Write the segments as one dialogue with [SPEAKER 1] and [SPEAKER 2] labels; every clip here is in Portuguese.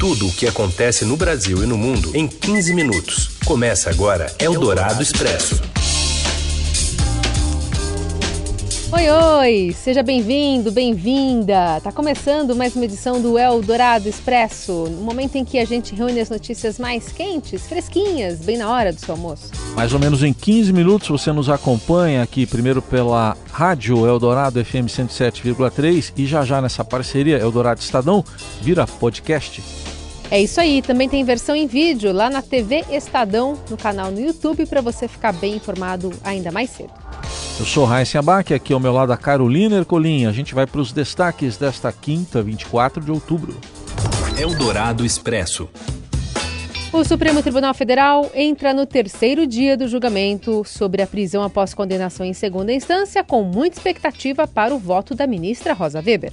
[SPEAKER 1] Tudo o que acontece no Brasil e no mundo em 15 minutos. Começa agora Eldorado Expresso.
[SPEAKER 2] Oi, oi! Seja bem-vindo, bem-vinda! Tá começando mais uma edição do Eldorado Expresso, no momento em que a gente reúne as notícias mais quentes, fresquinhas, bem na hora do seu almoço.
[SPEAKER 3] Mais ou menos em 15 minutos você nos acompanha aqui, primeiro pela Rádio Eldorado FM 107,3 e já já nessa parceria Eldorado Estadão vira podcast.
[SPEAKER 2] É isso aí, também tem versão em vídeo lá na TV Estadão, no canal no YouTube, para você ficar bem informado ainda mais cedo.
[SPEAKER 3] Eu sou Raíssa Abac, aqui ao meu lado a Carolina Ercolim. A gente vai para os destaques desta quinta, 24 de outubro.
[SPEAKER 1] Eldorado Expresso.
[SPEAKER 2] O Supremo Tribunal Federal entra no terceiro dia do julgamento sobre a prisão após condenação em segunda instância, com muita expectativa para o voto da ministra Rosa Weber.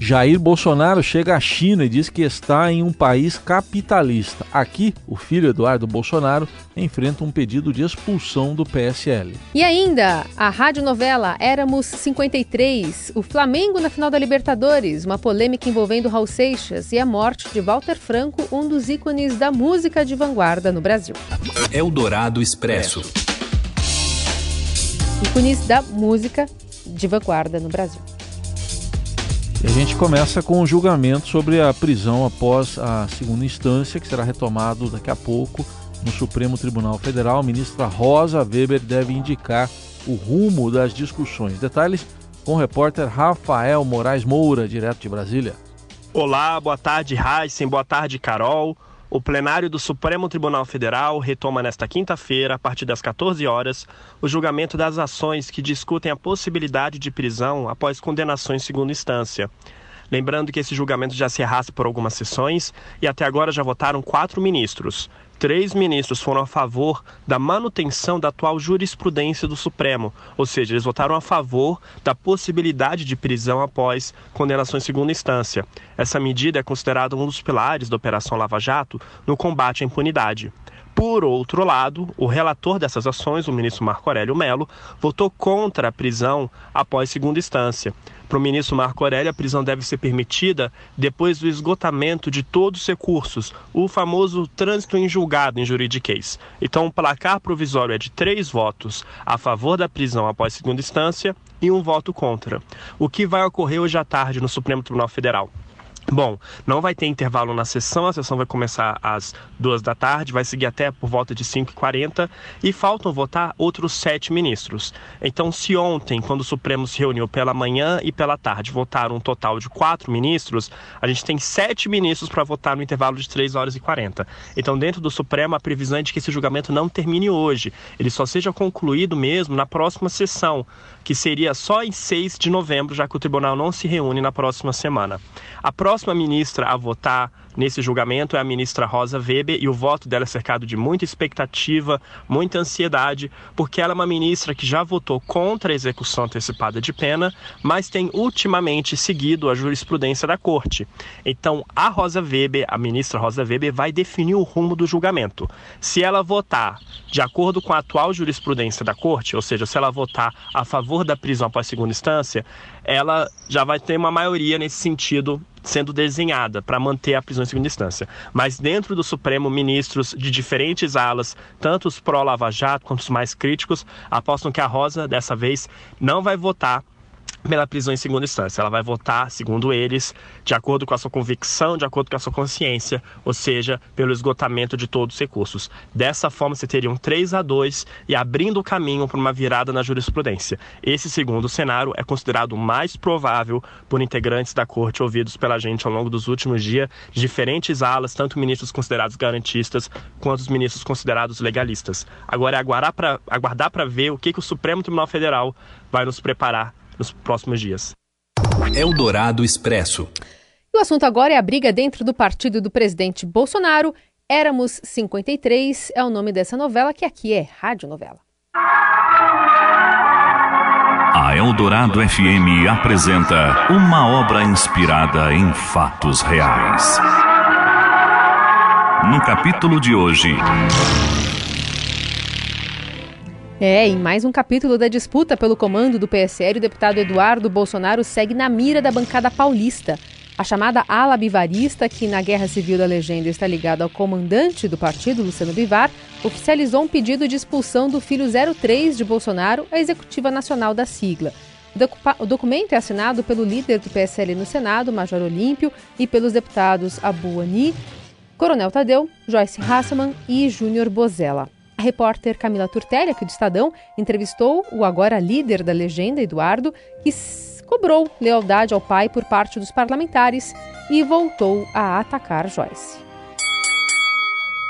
[SPEAKER 3] Jair Bolsonaro chega à China e diz que está em um país capitalista. Aqui, o filho Eduardo Bolsonaro enfrenta um pedido de expulsão do PSL.
[SPEAKER 2] E ainda, a radionovela Éramos 53, o Flamengo na final da Libertadores, uma polêmica envolvendo Raul Seixas e a morte de Walter Franco, um dos ícones da música de vanguarda no Brasil.
[SPEAKER 1] Eldorado Expresso.
[SPEAKER 2] Ícones da música de vanguarda no Brasil.
[SPEAKER 3] E a gente começa com o julgamento sobre a prisão após a segunda instância, que será retomado daqui a pouco no Supremo Tribunal Federal. A ministra Rosa Weber deve indicar o rumo das discussões. Detalhes com o repórter Rafael Moraes Moura, direto de Brasília.
[SPEAKER 4] Olá, boa tarde, Heisen, boa tarde, Carol. O plenário do Supremo Tribunal Federal retoma nesta quinta-feira, a partir das 14 horas, o julgamento das ações que discutem a possibilidade de prisão após condenação em segunda instância. Lembrando que esse julgamento já se arrasta por algumas sessões e até agora já votaram quatro ministros três ministros foram a favor da manutenção da atual jurisprudência do Supremo, ou seja, eles votaram a favor da possibilidade de prisão após condenação em segunda instância. Essa medida é considerada um dos pilares da Operação Lava Jato no combate à impunidade. Por outro lado, o relator dessas ações, o ministro Marco Aurélio Melo, votou contra a prisão após segunda instância. Para o ministro Marco Aurélio, a prisão deve ser permitida depois do esgotamento de todos os recursos, o famoso trânsito em julgado em juridiquês. Então, o placar provisório é de três votos a favor da prisão após segunda instância e um voto contra. O que vai ocorrer hoje à tarde no Supremo Tribunal Federal? Bom, não vai ter intervalo na sessão, a sessão vai começar às duas da tarde, vai seguir até por volta de 5h40 e faltam votar outros sete ministros. Então, se ontem, quando o Supremo se reuniu pela manhã e pela tarde, votaram um total de quatro ministros, a gente tem sete ministros para votar no intervalo de 3 horas e 40. Então, dentro do Supremo, a previsão é de que esse julgamento não termine hoje, ele só seja concluído mesmo na próxima sessão, que seria só em 6 de novembro, já que o tribunal não se reúne na próxima semana. A próxima ministra a votar nesse julgamento é a ministra Rosa Weber e o voto dela é cercado de muita expectativa, muita ansiedade, porque ela é uma ministra que já votou contra a execução antecipada de pena, mas tem ultimamente seguido a jurisprudência da corte. Então, a Rosa Weber, a ministra Rosa Weber, vai definir o rumo do julgamento. Se ela votar de acordo com a atual jurisprudência da corte, ou seja, se ela votar a favor da prisão após segunda instância, ela já vai ter uma maioria nesse sentido sendo desenhada para manter a prisão em segunda instância. Mas dentro do Supremo, ministros de diferentes alas, tanto os pró-Lava Jato quanto os mais críticos, apostam que a Rosa, dessa vez, não vai votar pela prisão em segunda instância. Ela vai votar, segundo eles, de acordo com a sua convicção, de acordo com a sua consciência, ou seja, pelo esgotamento de todos os recursos. Dessa forma, você teria um 3 a 2 e abrindo o caminho para uma virada na jurisprudência. Esse segundo cenário é considerado mais provável por integrantes da corte ouvidos pela gente ao longo dos últimos dias, de diferentes alas, tanto ministros considerados garantistas quanto os ministros considerados legalistas. Agora é aguardar para ver o que, que o Supremo Tribunal Federal vai nos preparar nos próximos dias.
[SPEAKER 1] Eldorado Expresso.
[SPEAKER 2] E o assunto agora é a briga dentro do partido do presidente Bolsonaro. Éramos 53 é o nome dessa novela, que aqui é radionovela.
[SPEAKER 5] A Eldorado FM apresenta uma obra inspirada em fatos reais. No capítulo de hoje.
[SPEAKER 2] É, em mais um capítulo da disputa pelo comando do PSL, o deputado Eduardo Bolsonaro segue na mira da bancada paulista. A chamada ala bivarista, que na Guerra Civil da Legenda está ligada ao comandante do partido, Luciano Bivar, oficializou um pedido de expulsão do filho 03 de Bolsonaro à executiva nacional da sigla. O documento é assinado pelo líder do PSL no Senado, Major Olímpio, e pelos deputados Abu Ani, Coronel Tadeu, Joyce Hasselman e Júnior Bozella. A repórter Camila Turtelli, aqui do Estadão, entrevistou o agora líder da legenda, Eduardo, que cobrou lealdade ao pai por parte dos parlamentares e voltou a atacar Joyce.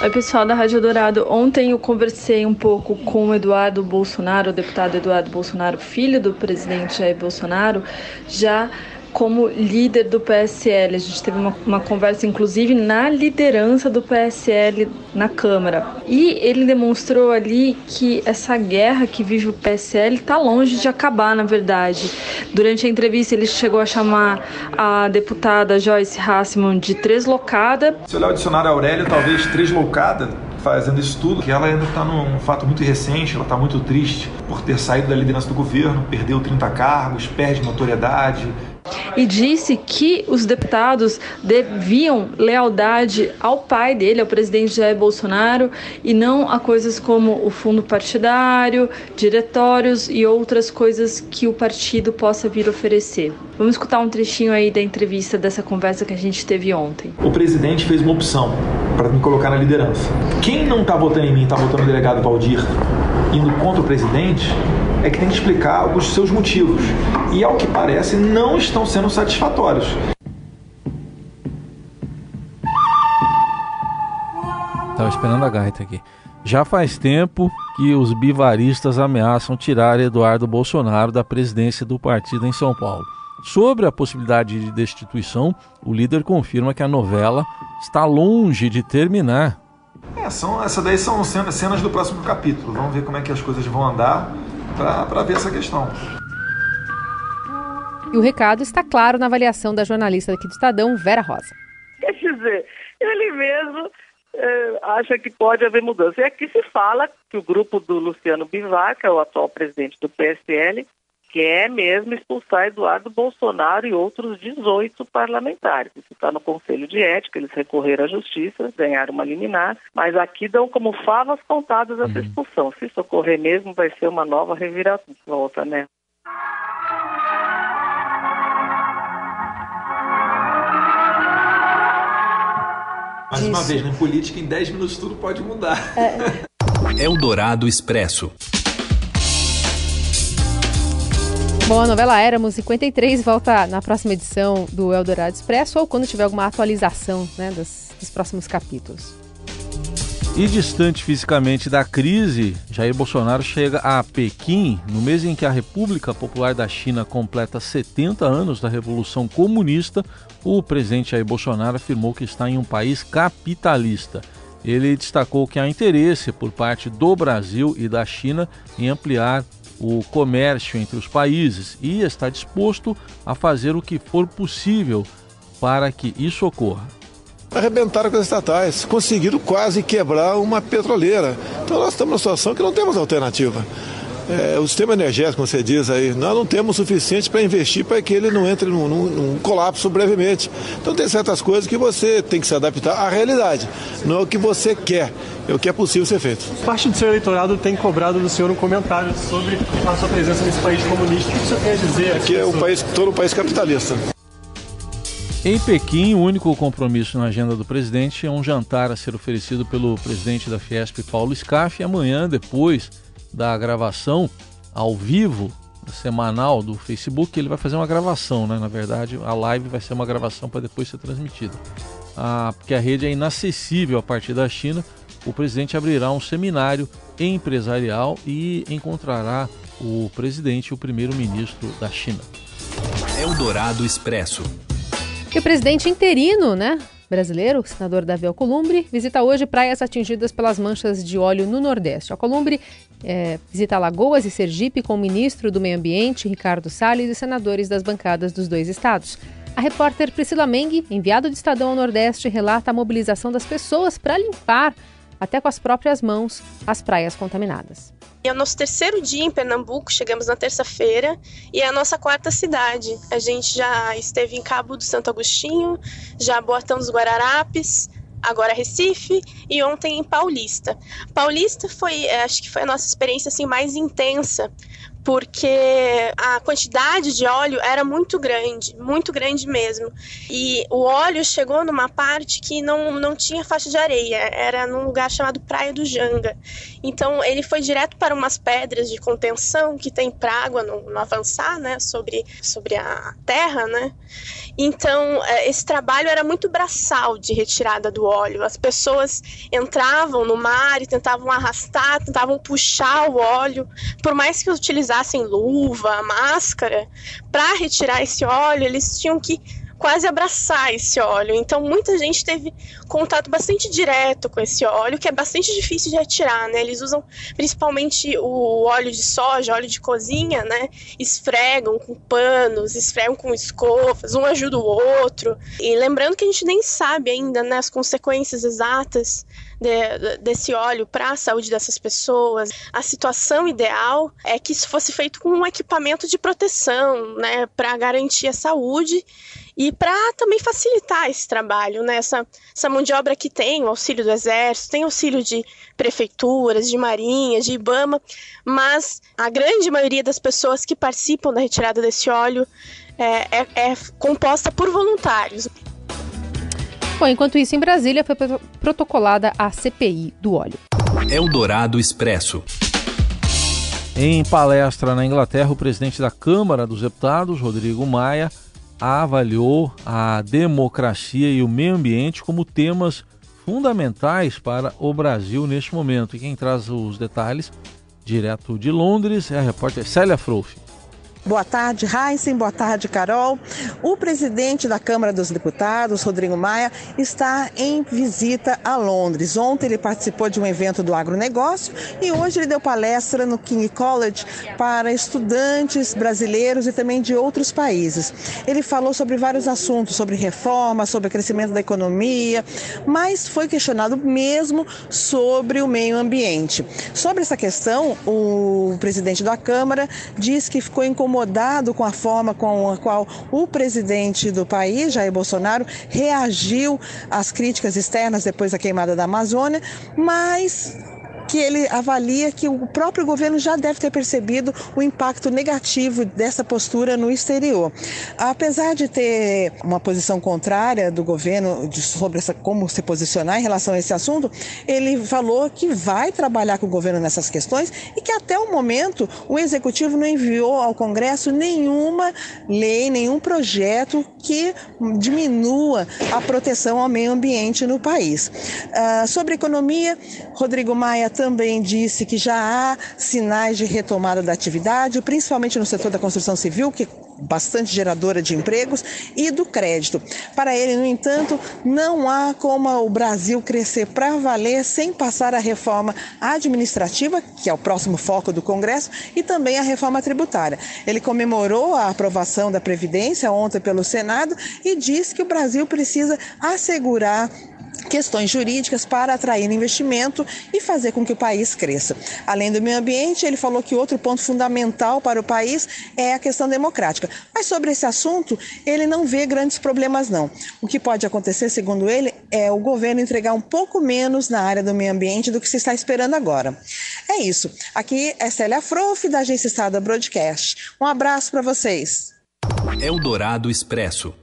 [SPEAKER 6] Oi, pessoal da Rádio Dourado. Ontem eu conversei um pouco com o Eduardo Bolsonaro, o deputado Eduardo Bolsonaro, filho do presidente Jair Bolsonaro, já como líder do PSL. A gente teve uma, uma, conversa, inclusive, na liderança do PSL na Câmara. E ele demonstrou ali que essa guerra que vive o PSL está longe de acabar, na verdade. Durante a entrevista, ele chegou a chamar a deputada Joyce Hassman de treslocada.
[SPEAKER 7] Se olhar o dicionário Aurélio, talvez treslocada fazendo isso tudo, que ela ainda está num fato muito recente, ela está muito triste por ter saído da liderança do governo, perdeu 30 cargos, perde notoriedade,
[SPEAKER 6] e disse que os deputados deviam lealdade ao pai dele, ao presidente Jair Bolsonaro, e não a coisas como o fundo partidário, diretórios e outras coisas que o partido possa vir oferecer. Vamos escutar um trechinho aí da entrevista dessa conversa que a gente teve ontem.
[SPEAKER 7] O presidente fez uma opção para me colocar na liderança. Quem não está votando em mim, está votando no delegado Valdir, indo contra o presidente, é que tem que explicar os seus motivos. E, ao que parece, não estão sendo satisfatórios.
[SPEAKER 3] Estava esperando a gaita aqui. Já faz tempo que os bivaristas ameaçam tirar Eduardo Bolsonaro da presidência do partido em São Paulo. Sobre a possibilidade de destituição, o líder confirma que a novela está longe de terminar.
[SPEAKER 7] É, são, essa daí são cenas do próximo capítulo. Vamos ver como é que as coisas vão andar para ver essa questão.
[SPEAKER 2] E o recado está claro na avaliação da jornalista aqui do Estadão, Vera Rosa.
[SPEAKER 8] Quer dizer, ele mesmo é, acha que pode haver mudança. E aqui se fala que o grupo do Luciano Bivar, que é o atual presidente do PSL, quer mesmo expulsar Eduardo Bolsonaro e outros 18 parlamentares. Isso está no Conselho de Ética, eles recorreram à Justiça, ganharam uma liminar, mas aqui dão como favas contadas essa uhum. expulsão. Se isso ocorrer mesmo, vai ser uma nova reviravolta, né?
[SPEAKER 7] Mais uma vez, na política, em 10 minutos tudo pode mudar.
[SPEAKER 1] É. Eldorado Expresso.
[SPEAKER 2] Bom, a novela Éramos 53 volta na próxima edição do Eldorado Expresso ou quando tiver alguma atualização né, dos, dos próximos capítulos.
[SPEAKER 3] E distante fisicamente da crise, Jair Bolsonaro chega a Pequim no mês em que a República Popular da China completa 70 anos da Revolução Comunista. O presidente Jair Bolsonaro afirmou que está em um país capitalista. Ele destacou que há interesse por parte do Brasil e da China em ampliar o comércio entre os países e está disposto a fazer o que for possível para que isso ocorra.
[SPEAKER 9] Arrebentaram com as estatais, conseguiram quase quebrar uma petroleira. Então nós estamos numa situação que não temos alternativa é, o sistema energético, como você diz aí, nós não temos o suficiente para investir para que ele não entre num, num, num, colapso brevemente. Então tem certas coisas que você tem que se adaptar à realidade, não é o que você quer, é o que é possível ser feito.
[SPEAKER 10] Parte do seu eleitorado tem cobrado do senhor um comentário sobre a sua presença nesse país comunista. O que o senhor quer dizer?
[SPEAKER 9] Aqui é um país, todo um país capitalista.
[SPEAKER 3] Em Pequim, o único compromisso na agenda do presidente é um jantar a ser oferecido pelo presidente da Fiesp, Paulo Scaff, e amanhã, depois da gravação ao vivo, semanal do Facebook, ele vai fazer uma gravação, né? Na verdade, a live vai ser uma gravação para depois ser transmitida. Ah, porque a rede é inacessível a partir da China. O presidente abrirá um seminário empresarial e encontrará o presidente e o primeiro-ministro da China.
[SPEAKER 1] Eldorado Expresso.
[SPEAKER 2] E o presidente interino, né? brasileiro, o senador Davi Alcolumbre, visita hoje praias atingidas pelas manchas de óleo no Nordeste. Alcolumbre é, visita Lagoas e Sergipe com o ministro do Meio Ambiente, Ricardo Salles, e senadores das bancadas dos dois estados. A repórter Priscila Meng, enviado de Estadão ao Nordeste, relata a mobilização das pessoas para limpar até com as próprias mãos as praias contaminadas.
[SPEAKER 11] É o nosso terceiro dia em Pernambuco, chegamos na terça-feira e é a nossa quarta cidade. A gente já esteve em Cabo do Santo Agostinho, já Boatão dos Guararapes, agora Recife e ontem em Paulista. Paulista foi, é, acho que foi a nossa experiência assim mais intensa, porque a quantidade de óleo era muito grande, muito grande mesmo. E o óleo chegou numa parte que não, não tinha faixa de areia, era num lugar chamado Praia do Janga. Então ele foi direto para umas pedras de contenção que tem para água no, no, avançar, né, sobre, sobre a terra, né. Então é, esse trabalho era muito braçal de retirada do óleo. As pessoas entravam no mar e tentavam arrastar, tentavam puxar o óleo, por mais que utilizassem luva, máscara, para retirar esse óleo, eles tinham que quase abraçar esse óleo. Então muita gente teve contato bastante direto com esse óleo, que é bastante difícil de retirar, né? Eles usam principalmente o óleo de soja, óleo de cozinha, né? Esfregam com panos, esfregam com escovas, um ajuda o outro. E lembrando que a gente nem sabe ainda, né, as consequências exatas de, desse óleo para a saúde dessas pessoas. A situação ideal é que isso fosse feito com um equipamento de proteção, né, para garantir a saúde e para também facilitar esse trabalho, né? Essa, essa mão de obra que tem o auxílio do Exército, tem auxílio de prefeituras, de marinhas, de IBAMA, mas a grande maioria das pessoas que participam da retirada desse óleo é, é, é composta por voluntários.
[SPEAKER 2] Bom, enquanto isso, em Brasília foi protocolada a CPI do óleo.
[SPEAKER 1] Eldorado Expresso.
[SPEAKER 3] Em palestra na Inglaterra, o presidente da Câmara dos Deputados, Rodrigo Maia, avaliou a democracia e o meio ambiente como temas fundamentais para o Brasil neste momento. E quem traz os detalhes, direto de Londres, é a repórter Célia Frouf.
[SPEAKER 12] Boa tarde, Heisen. Boa tarde, Carol. O presidente da Câmara dos Deputados, Rodrigo Maia, está em visita a Londres. Ontem ele participou de um evento do agronegócio e hoje ele deu palestra no King College para estudantes brasileiros e também de outros países. Ele falou sobre vários assuntos, sobre reforma, sobre crescimento da economia, mas foi questionado mesmo sobre o meio ambiente. Sobre essa questão, o presidente da Câmara disse que ficou incomodado incomodado com a forma com a qual o presidente do país, Jair Bolsonaro, reagiu às críticas externas depois da queimada da Amazônia, mas que ele avalia que o próprio governo já deve ter percebido o impacto negativo dessa postura no exterior. Apesar de ter uma posição contrária do governo sobre essa, como se posicionar em relação a esse assunto, ele falou que vai trabalhar com o governo nessas questões e que até o momento o executivo não enviou ao Congresso nenhuma lei, nenhum projeto que diminua a proteção ao meio ambiente no país. Uh, sobre economia, Rodrigo Maia também disse que já há sinais de retomada da atividade, principalmente no setor da construção civil, que é bastante geradora de empregos, e do crédito. Para ele, no entanto, não há como o Brasil crescer para valer sem passar a reforma administrativa, que é o próximo foco do Congresso, e também a reforma tributária. Ele comemorou a aprovação da Previdência ontem pelo Senado e disse que o Brasil precisa assegurar questões jurídicas para atrair investimento e fazer com que o país cresça. Além do meio ambiente, ele falou que outro ponto fundamental para o país é a questão democrática. Mas sobre esse assunto, ele não vê grandes problemas não. O que pode acontecer, segundo ele, é o governo entregar um pouco menos na área do meio ambiente do que se está esperando agora. É isso. Aqui é Célia Frouf, da Agência Estado Broadcast. Um abraço para vocês.
[SPEAKER 1] Eldorado Expresso.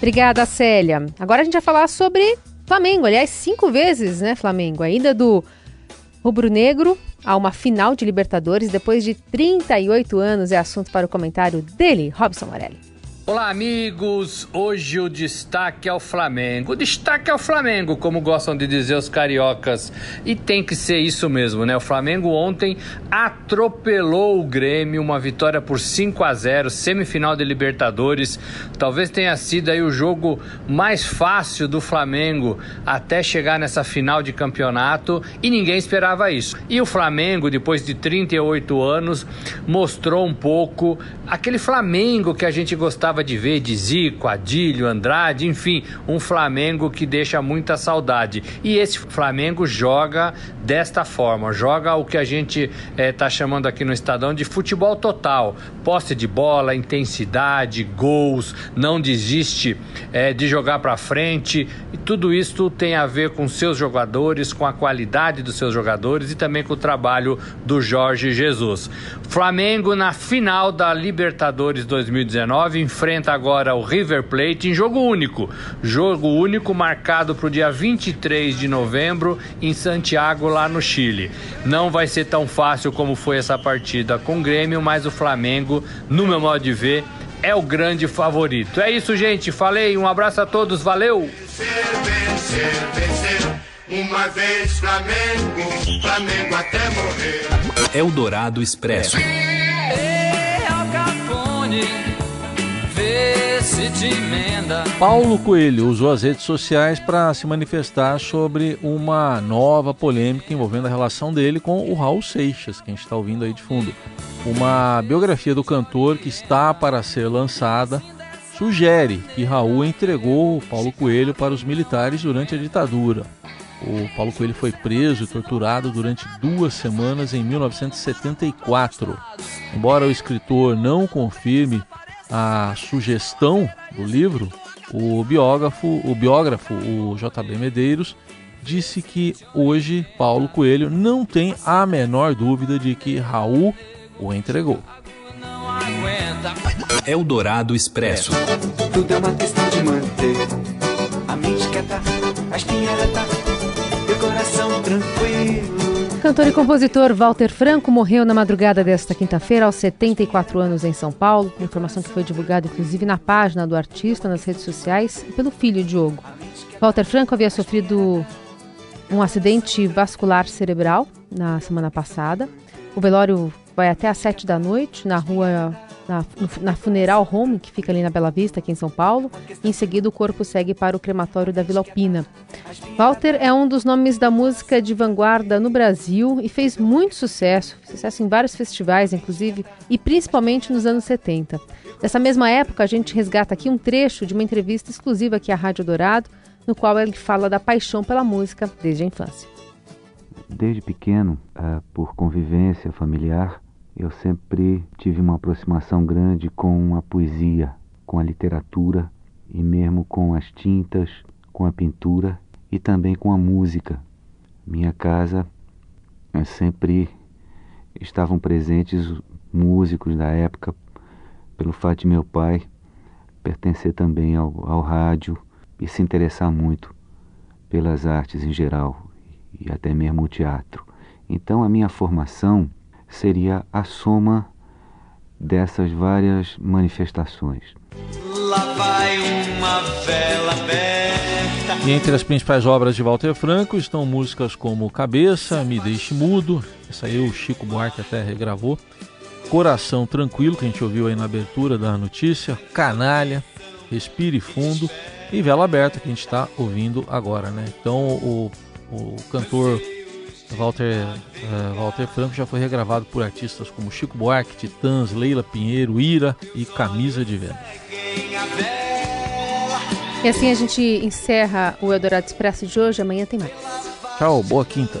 [SPEAKER 2] Obrigada, Célia. Agora a gente vai falar sobre Flamengo. Aliás, cinco vezes, né, Flamengo? A ida do rubro-negro a uma final de Libertadores depois de 38 anos é assunto para o comentário dele, Robson Morelli.
[SPEAKER 13] Olá, amigos! Hoje o destaque é o Flamengo. O destaque é o Flamengo, como gostam de dizer os cariocas. E tem que ser isso mesmo, né? O Flamengo ontem atropelou o Grêmio, uma vitória por 5 a 0, semifinal de Libertadores. Talvez tenha sido aí o jogo mais fácil do Flamengo até chegar nessa final de campeonato e ninguém esperava isso. E o Flamengo, depois de 38 anos, mostrou um pouco aquele Flamengo que a gente gostava gostava de ver de Zico, Adílio, Andrade, enfim, um Flamengo que deixa muita saudade. E esse Flamengo joga desta forma, joga o que a gente está eh, chamando aqui no Estadão de futebol total, posse de bola, intensidade, gols, não desiste eh, de jogar para frente. E tudo isso tem a ver com seus jogadores, com a qualidade dos seus jogadores e também com o trabalho do Jorge Jesus. Flamengo na final da Libertadores 2019 enfrenta agora o River Plate em jogo único. Jogo único marcado para o dia 23 de novembro em Santiago, lá no Chile. Não vai ser tão fácil como foi essa partida com o Grêmio, mas o Flamengo, no meu modo de ver, é o grande favorito. É isso, gente. Falei, um abraço a todos, valeu! Vencer, vencer, vencer.
[SPEAKER 1] Uma vez Flamengo, Flamengo até morrer. Eldorado Expresso.
[SPEAKER 3] Paulo Coelho usou as redes sociais para se manifestar sobre uma nova polêmica envolvendo a relação dele com o Raul Seixas, que a gente está ouvindo aí de fundo. Uma biografia do cantor que está para ser lançada sugere que Raul entregou Paulo Coelho para os militares durante a ditadura. O Paulo Coelho foi preso e torturado durante duas semanas em 1974. Embora o escritor não confirme a sugestão do livro, o biógrafo, o biógrafo, o JB Medeiros, disse que hoje Paulo Coelho não tem a menor dúvida de que Raul o entregou.
[SPEAKER 1] Eldorado Expresso. Tudo é uma questão de manter a mente quieta, a espinha o coração tranquilo.
[SPEAKER 2] Cantor e compositor Walter Franco morreu na madrugada desta quinta-feira, aos 74 anos, em São Paulo. Informação que foi divulgada, inclusive, na página do artista, nas redes sociais, e pelo filho Diogo. Walter Franco havia sofrido um acidente vascular cerebral na semana passada. O velório vai até às 7 da noite, na rua na, na Funeral Home, que fica ali na Bela Vista, aqui em São Paulo. Em seguida, o corpo segue para o crematório da Vila Alpina. Walter é um dos nomes da música de vanguarda no Brasil e fez muito sucesso, sucesso em vários festivais, inclusive, e principalmente nos anos 70. Nessa mesma época, a gente resgata aqui um trecho de uma entrevista exclusiva aqui à Rádio Dourado, no qual ele fala da paixão pela música desde a infância.
[SPEAKER 14] Desde pequeno, uh, por convivência familiar, eu sempre tive uma aproximação grande com a poesia, com a literatura e mesmo com as tintas, com a pintura e também com a música. Minha casa eh, sempre estavam presentes músicos da época, pelo fato de meu pai pertencer também ao, ao rádio e se interessar muito pelas artes em geral e até mesmo o teatro. Então a minha formação seria a soma dessas várias manifestações. Lá vai uma
[SPEAKER 3] vela aberta. E entre as principais obras de Walter Franco estão músicas como Cabeça, Me Deixe Mudo, essa aí o Chico Buarque até regravou, Coração Tranquilo, que a gente ouviu aí na abertura da notícia, Canalha, Respire Fundo e Vela Aberta, que a gente está ouvindo agora, né? Então o, o cantor Walter, uh, Walter Franco já foi regravado por artistas como Chico Buarque, Titãs, Leila Pinheiro, Ira e Camisa de Vênus.
[SPEAKER 2] E assim a gente encerra o Eldorado Expresso de hoje. Amanhã tem mais.
[SPEAKER 3] Tchau, boa quinta.